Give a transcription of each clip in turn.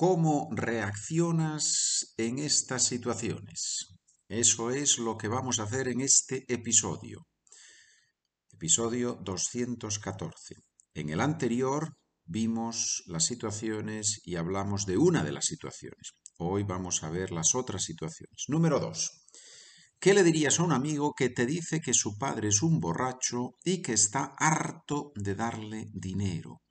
¿Cómo reaccionas en estas situaciones? Eso es lo que vamos a hacer en este episodio. Episodio 214. En el anterior vimos las situaciones y hablamos de una de las situaciones. Hoy vamos a ver las otras situaciones. Número 2. ¿Qué le dirías a un amigo que te dice que su padre es un borracho y que está harto de darle dinero?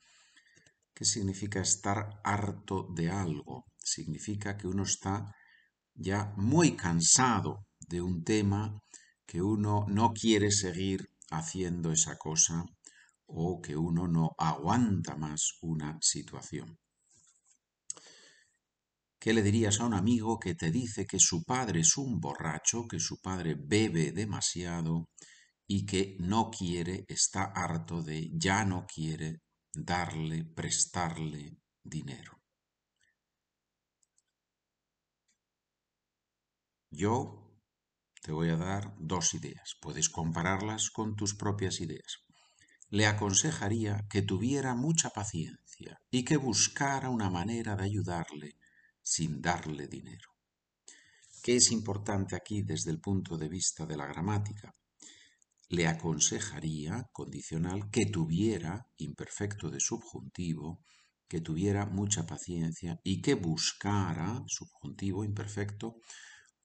¿Qué significa estar harto de algo? Significa que uno está ya muy cansado de un tema, que uno no quiere seguir haciendo esa cosa o que uno no aguanta más una situación. ¿Qué le dirías a un amigo que te dice que su padre es un borracho, que su padre bebe demasiado y que no quiere, está harto de, ya no quiere darle, prestarle dinero. Yo te voy a dar dos ideas. Puedes compararlas con tus propias ideas. Le aconsejaría que tuviera mucha paciencia y que buscara una manera de ayudarle sin darle dinero. ¿Qué es importante aquí desde el punto de vista de la gramática? Le aconsejaría, condicional, que tuviera, imperfecto de subjuntivo, que tuviera mucha paciencia y que buscara, subjuntivo imperfecto,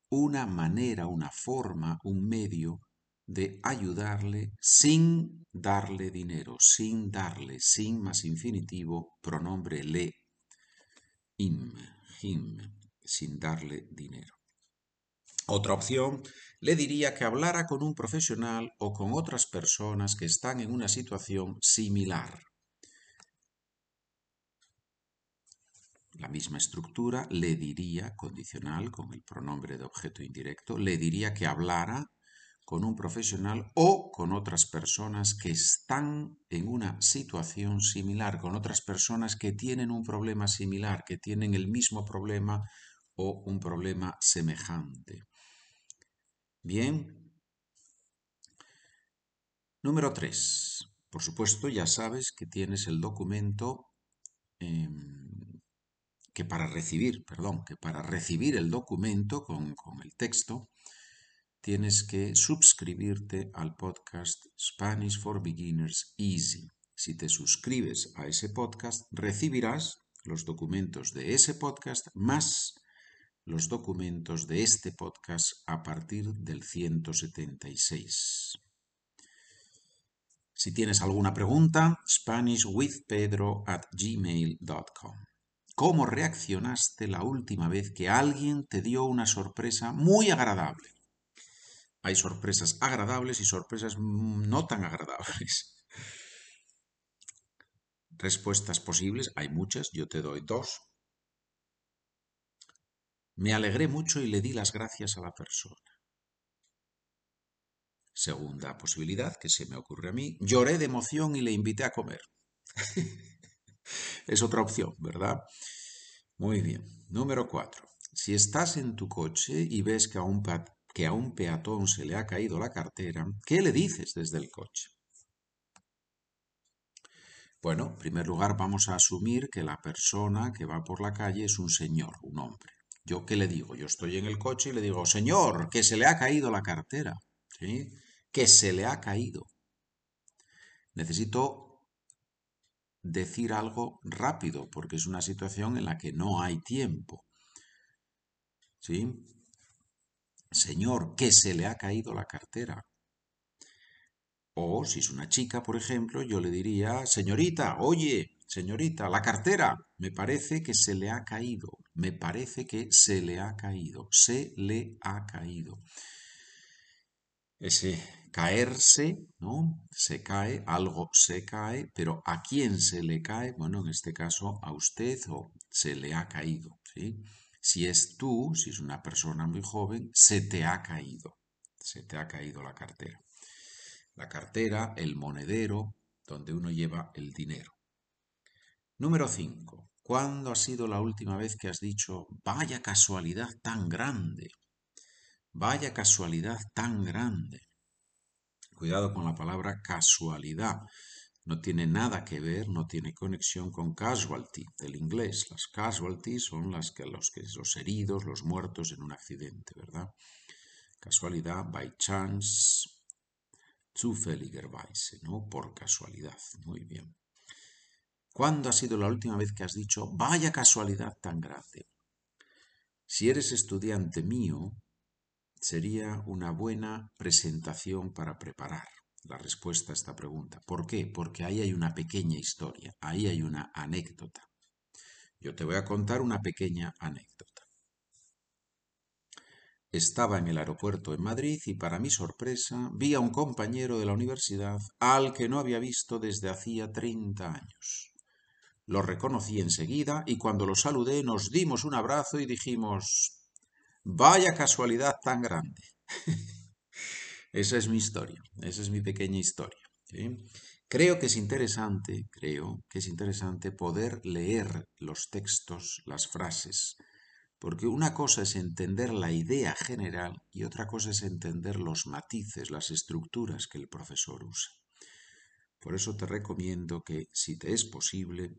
una manera, una forma, un medio de ayudarle sin darle dinero, sin darle, sin más infinitivo, pronombre le, im, him, sin darle dinero. Otra opción le diría que hablara con un profesional o con otras personas que están en una situación similar. La misma estructura le diría, condicional con el pronombre de objeto indirecto, le diría que hablara con un profesional o con otras personas que están en una situación similar, con otras personas que tienen un problema similar, que tienen el mismo problema o un problema semejante. Bien. Número 3. Por supuesto, ya sabes que tienes el documento em, que para recibir, perdón, que para recibir el documento con, con el texto, tienes que suscribirte al podcast Spanish for Beginners Easy. Si te suscribes a ese podcast, recibirás los documentos de ese podcast más los documentos de este podcast a partir del 176. Si tienes alguna pregunta, SpanishWithPedro at gmail.com. ¿Cómo reaccionaste la última vez que alguien te dio una sorpresa muy agradable? Hay sorpresas agradables y sorpresas no tan agradables. Respuestas posibles, hay muchas, yo te doy dos. Me alegré mucho y le di las gracias a la persona. Segunda posibilidad que se me ocurre a mí, lloré de emoción y le invité a comer. es otra opción, ¿verdad? Muy bien. Número cuatro. Si estás en tu coche y ves que a, un que a un peatón se le ha caído la cartera, ¿qué le dices desde el coche? Bueno, en primer lugar vamos a asumir que la persona que va por la calle es un señor, un hombre. ¿Yo qué le digo? Yo estoy en el coche y le digo, señor, que se le ha caído la cartera. ¿Sí? Que se le ha caído. Necesito decir algo rápido porque es una situación en la que no hay tiempo. ¿Sí? Señor, que se le ha caído la cartera. O si es una chica, por ejemplo, yo le diría, señorita, oye, Señorita, la cartera. Me parece que se le ha caído. Me parece que se le ha caído. Se le ha caído. Ese caerse, ¿no? Se cae, algo se cae, pero ¿a quién se le cae? Bueno, en este caso a usted o se le ha caído, ¿sí? Si es tú, si es una persona muy joven, se te ha caído. Se te ha caído la cartera. La cartera, el monedero, donde uno lleva el dinero. Número 5. ¿Cuándo ha sido la última vez que has dicho, vaya casualidad tan grande? Vaya casualidad tan grande. Cuidado con la palabra casualidad. no tiene nada que ver, no tiene conexión con casualty del inglés. Las casualties son las que los, que, los heridos, los muertos en un accidente, ¿verdad? Casualidad, by chance, zufälligerweise, ¿no? Por casualidad. Muy bien. ¿Cuándo ha sido la última vez que has dicho, vaya casualidad tan grande? Si eres estudiante mío, sería una buena presentación para preparar la respuesta a esta pregunta. ¿Por qué? Porque ahí hay una pequeña historia, ahí hay una anécdota. Yo te voy a contar una pequeña anécdota. Estaba en el aeropuerto en Madrid y para mi sorpresa vi a un compañero de la universidad al que no había visto desde hacía 30 años. Lo reconocí enseguida y cuando lo saludé nos dimos un abrazo y dijimos, vaya casualidad tan grande. Esa es mi historia, esa es mi pequeña historia. Creo que es interesante, creo que es interesante poder leer los textos, las frases, porque una cosa es entender la idea general y otra cosa es entender los matices, las estructuras que el profesor usa. Por eso te recomiendo que, si te es posible,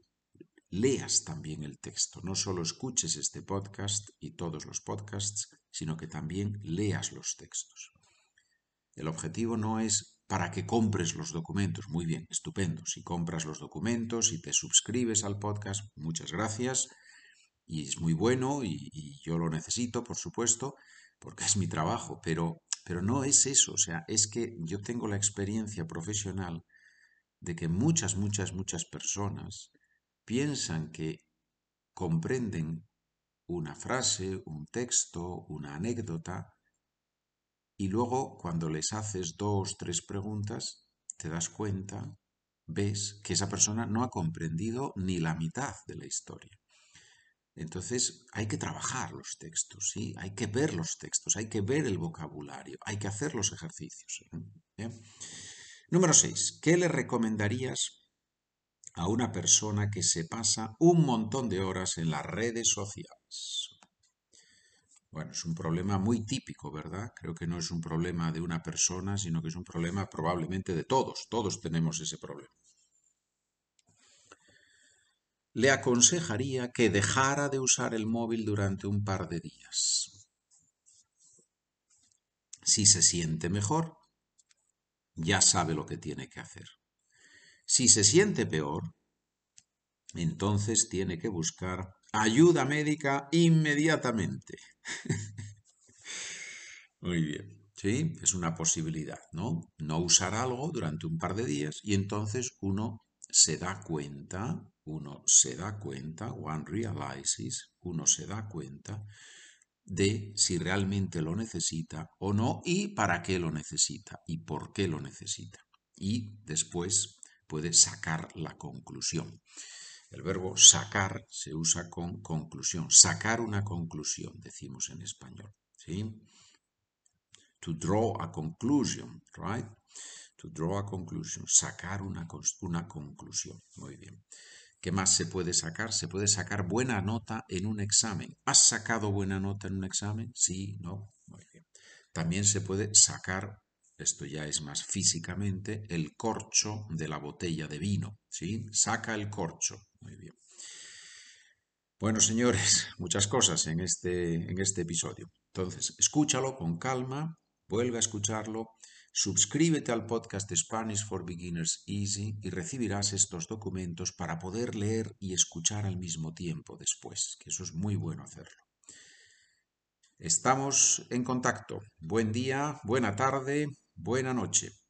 leas también el texto. No solo escuches este podcast y todos los podcasts, sino que también leas los textos. El objetivo no es para que compres los documentos. Muy bien, estupendo. Si compras los documentos y te suscribes al podcast, muchas gracias. Y es muy bueno y, yo lo necesito, por supuesto, porque es mi trabajo. Pero, pero no es eso. O sea, es que yo tengo la experiencia profesional de que muchas, muchas, muchas personas piensan que comprenden una frase, un texto, una anécdota, y luego, cuando les haces dos, tres preguntas, te das cuenta, ves que esa persona no ha comprendido ni la mitad de la historia. Entonces hay que trabajar los textos, ¿sí? hay que ver los textos, hay que ver el vocabulario, hay que hacer los ejercicios. ¿eh? Número 6. ¿Qué le recomendarías a una persona que se pasa un montón de horas en las redes sociales? Bueno, es un problema muy típico, ¿verdad? Creo que no es un problema de una persona, sino que es un problema probablemente de todos. Todos tenemos ese problema. Le aconsejaría que dejara de usar el móvil durante un par de días. Si se siente mejor, ya sabe lo que tiene que hacer. Si se siente peor, entonces tiene que buscar ayuda médica inmediatamente. Muy bien. Sí, es una posibilidad, ¿no? No usar algo durante un par de días y entonces uno se da cuenta, uno se da cuenta, one realizes, uno se da cuenta de si realmente lo necesita o no y para qué lo necesita y por qué lo necesita. Y después puede sacar la conclusión. El verbo sacar se usa con conclusión. Sacar una conclusión, decimos en español. ¿sí? To draw a conclusion, right? To draw a conclusion. Sacar una, una conclusión. Muy bien. ¿Qué más se puede sacar? Se puede sacar buena nota en un examen. ¿Has sacado buena nota en un examen? Sí, no. Muy bien. También se puede sacar esto ya es más físicamente, el corcho de la botella de vino, ¿sí? Saca el corcho, muy bien. Bueno, señores, muchas cosas en este, en este episodio. Entonces, escúchalo con calma, vuelve a escucharlo, suscríbete al podcast Spanish for Beginners Easy y recibirás estos documentos para poder leer y escuchar al mismo tiempo después, que eso es muy bueno hacerlo. Estamos en contacto. Buen día, buena tarde, buena noche.